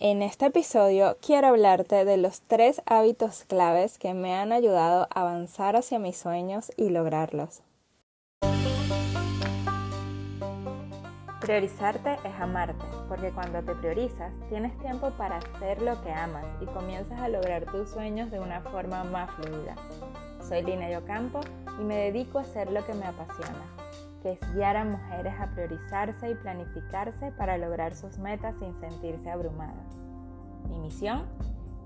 En este episodio quiero hablarte de los tres hábitos claves que me han ayudado a avanzar hacia mis sueños y lograrlos. Priorizarte es amarte, porque cuando te priorizas tienes tiempo para hacer lo que amas y comienzas a lograr tus sueños de una forma más fluida. Soy Lina Yocampo y me dedico a hacer lo que me apasiona, que es guiar a mujeres a priorizarse y planificarse para lograr sus metas sin sentirse abrumadas. Mi misión,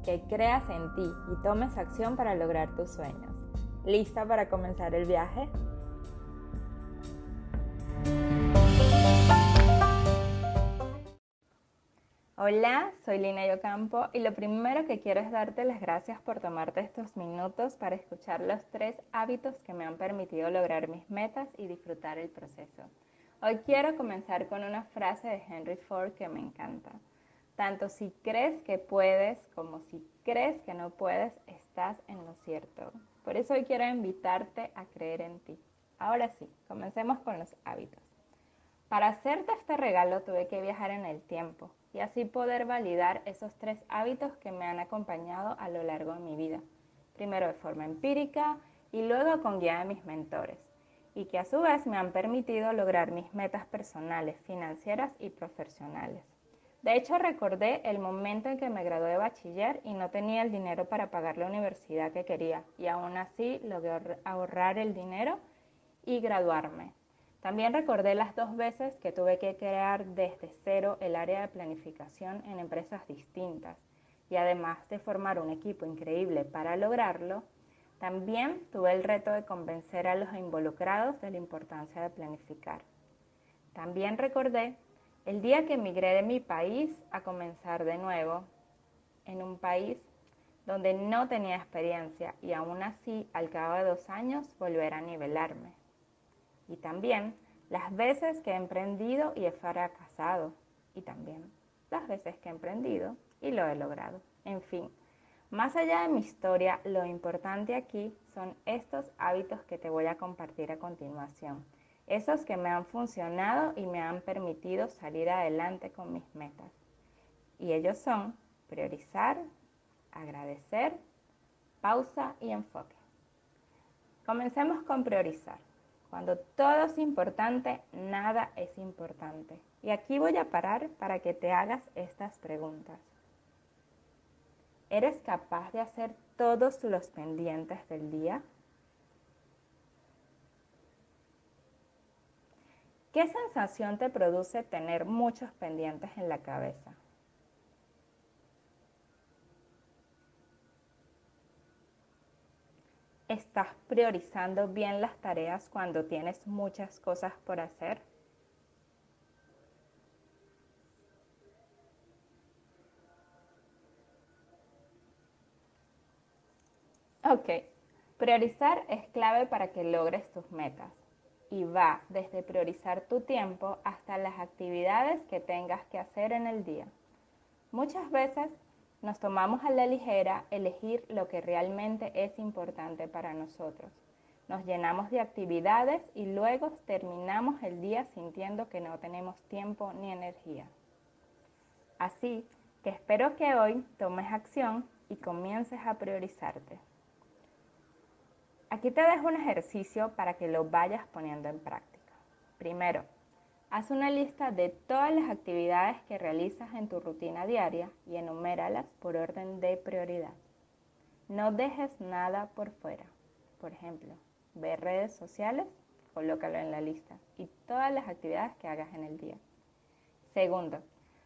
que creas en ti y tomes acción para lograr tus sueños. ¿Lista para comenzar el viaje? Hola, soy Lina Yocampo y lo primero que quiero es darte las gracias por tomarte estos minutos para escuchar los tres hábitos que me han permitido lograr mis metas y disfrutar el proceso. Hoy quiero comenzar con una frase de Henry Ford que me encanta. Tanto si crees que puedes como si crees que no puedes, estás en lo cierto. Por eso hoy quiero invitarte a creer en ti. Ahora sí, comencemos con los hábitos. Para hacerte este regalo tuve que viajar en el tiempo y así poder validar esos tres hábitos que me han acompañado a lo largo de mi vida. Primero de forma empírica y luego con guía de mis mentores y que a su vez me han permitido lograr mis metas personales, financieras y profesionales. De hecho, recordé el momento en que me gradué de bachiller y no tenía el dinero para pagar la universidad que quería y aún así logré ahorrar el dinero y graduarme. También recordé las dos veces que tuve que crear desde cero el área de planificación en empresas distintas y además de formar un equipo increíble para lograrlo, también tuve el reto de convencer a los involucrados de la importancia de planificar. También recordé el día que emigré de mi país a comenzar de nuevo en un país donde no tenía experiencia y aún así al cabo de dos años volver a nivelarme y también las veces que he emprendido y he fracasado y también las veces que he emprendido y lo he logrado. En fin, más allá de mi historia, lo importante aquí son estos hábitos que te voy a compartir a continuación. Esos que me han funcionado y me han permitido salir adelante con mis metas. Y ellos son priorizar, agradecer, pausa y enfoque. Comencemos con priorizar. Cuando todo es importante, nada es importante. Y aquí voy a parar para que te hagas estas preguntas. ¿Eres capaz de hacer todos los pendientes del día? ¿Qué sensación te produce tener muchos pendientes en la cabeza? ¿Estás priorizando bien las tareas cuando tienes muchas cosas por hacer? Ok, priorizar es clave para que logres tus metas y va desde priorizar tu tiempo hasta las actividades que tengas que hacer en el día. Muchas veces nos tomamos a la ligera elegir lo que realmente es importante para nosotros. Nos llenamos de actividades y luego terminamos el día sintiendo que no tenemos tiempo ni energía. Así que espero que hoy tomes acción y comiences a priorizarte. Aquí te dejo un ejercicio para que lo vayas poniendo en práctica. Primero, Haz una lista de todas las actividades que realizas en tu rutina diaria y enuméralas por orden de prioridad. No dejes nada por fuera. Por ejemplo, ver redes sociales, colócalo en la lista y todas las actividades que hagas en el día. Segundo,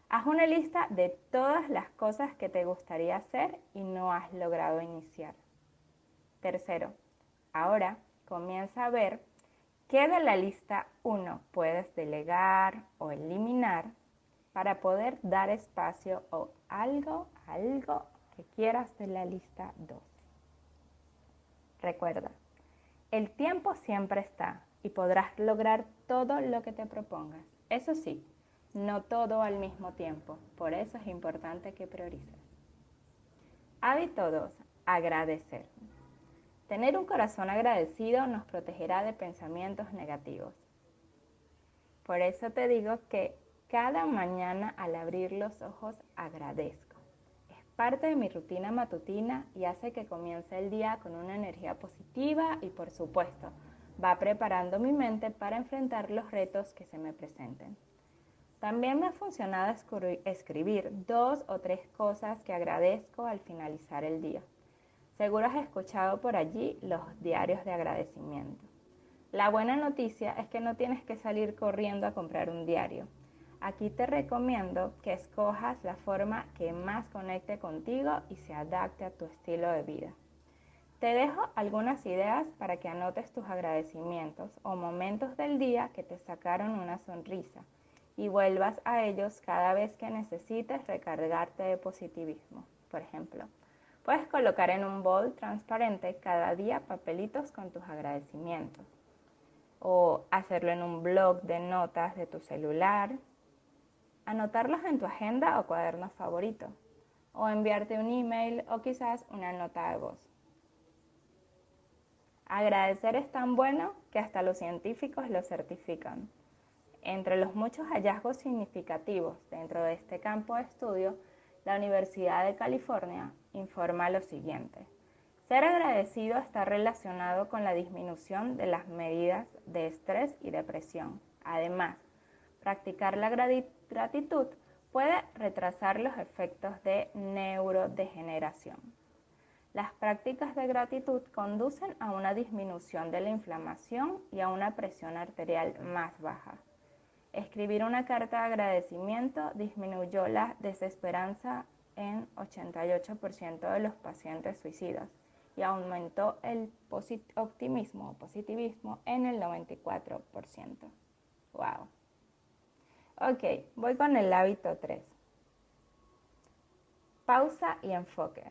haz una lista de todas las cosas que te gustaría hacer y no has logrado iniciar. Tercero, ahora comienza a ver ¿Qué de la lista 1 puedes delegar o eliminar para poder dar espacio o algo, algo que quieras de la lista 2? Recuerda, el tiempo siempre está y podrás lograr todo lo que te propongas. Eso sí, no todo al mismo tiempo. Por eso es importante que priorices. Hábito 2. Agradecer. Tener un corazón agradecido nos protegerá de pensamientos negativos. Por eso te digo que Cada mañana al abrir los ojos agradezco. Es parte de mi rutina matutina y hace que comience el día con una energía positiva y por supuesto va preparando mi mente para enfrentar los retos que se me presenten. También me ha funcionado escribir dos o tres cosas que agradezco al finalizar el día. Seguro has escuchado por allí los diarios de agradecimiento. La buena noticia es que no tienes que salir corriendo a comprar un diario. Aquí te recomiendo que escojas la forma que más conecte contigo y se adapte a tu estilo de vida. Te dejo algunas ideas para que anotes tus agradecimientos o momentos del día que te sacaron una sonrisa y vuelvas a ellos cada vez que necesites recargarte de positivismo. Por ejemplo, puedes colocar en un bol transparente cada día papelitos con tus agradecimientos o hacerlo en un blog de notas de tu celular anotarlos en tu agenda o cuaderno favorito, o enviarte un email o quizás una nota de voz. Agradecer es tan bueno que hasta los científicos lo certifican. Entre los muchos hallazgos significativos dentro de este campo de estudio, la Universidad de California informa lo siguiente. Ser agradecido está relacionado con la disminución de las medidas de estrés y depresión. Además, practicar la gratitud puede retrasar los efectos de neurodegeneración. Las prácticas de gratitud conducen a una disminución de la inflamación y a una presión arterial más baja. Escribir una carta de agradecimiento disminuyó la desesperanza en 88% de los pacientes suicidas y aumentó el optimismo o positivismo en el 94%. ¡Wow! Ok, voy con el hábito 3. Pausa y enfoque.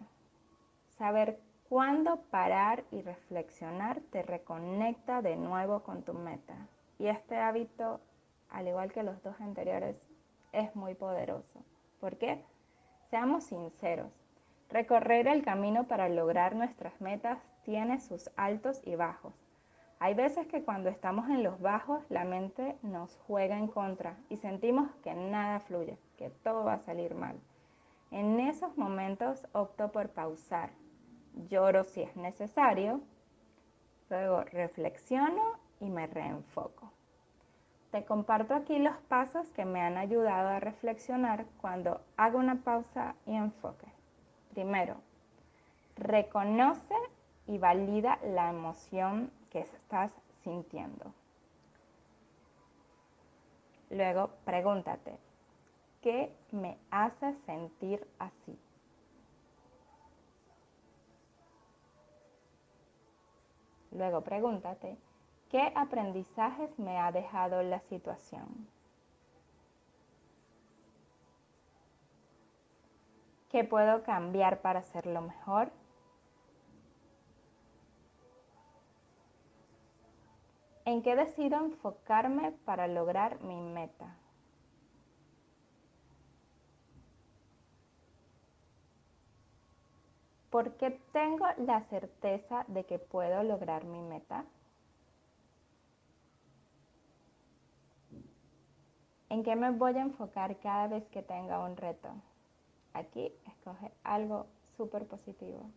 Saber cuándo parar y reflexionar te reconecta de nuevo con tu meta. Y este hábito, al igual que los dos anteriores, es muy poderoso. ¿Por qué? Seamos sinceros. Recorrer el camino para lograr nuestras metas tiene sus altos y bajos. Hay veces que cuando estamos en los bajos la mente nos juega en contra y sentimos que nada fluye, que todo va a salir mal. En esos momentos opto por pausar, lloro si es necesario, luego reflexiono y me reenfoco. Te comparto aquí los pasos que me han ayudado a reflexionar cuando hago una pausa y enfoque. Primero, reconoce y valida la emoción que estás sintiendo. Luego pregúntate, ¿qué me hace sentir así? Luego pregúntate, ¿qué aprendizajes me ha dejado la situación? ¿Qué puedo cambiar para hacerlo mejor? ¿En qué decido enfocarme para lograr mi meta? ¿Por qué tengo la certeza de que puedo lograr mi meta? ¿En qué me voy a enfocar cada vez que tenga un reto? Aquí escoge algo súper positivo.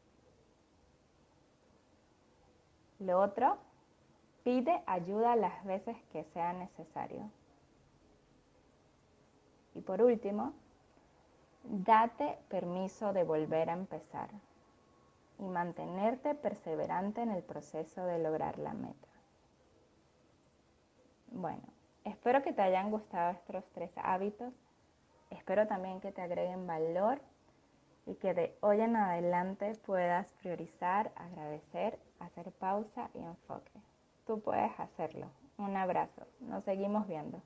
Lo otro Pide ayuda las veces que sea necesario. Y por último, date permiso de volver a empezar y mantenerte perseverante en el proceso de lograr la meta. Bueno, espero que te hayan gustado estos tres hábitos. Espero también que te agreguen valor y que de hoy en adelante puedas priorizar, agradecer, hacer pausa y enfoque. Tú puedes hacerlo. Un abrazo. Nos seguimos viendo.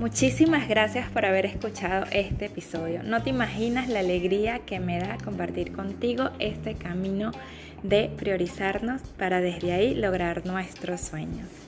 Muchísimas gracias por haber escuchado este episodio. No te imaginas la alegría que me da compartir contigo este camino de priorizarnos para desde ahí lograr nuestros sueños.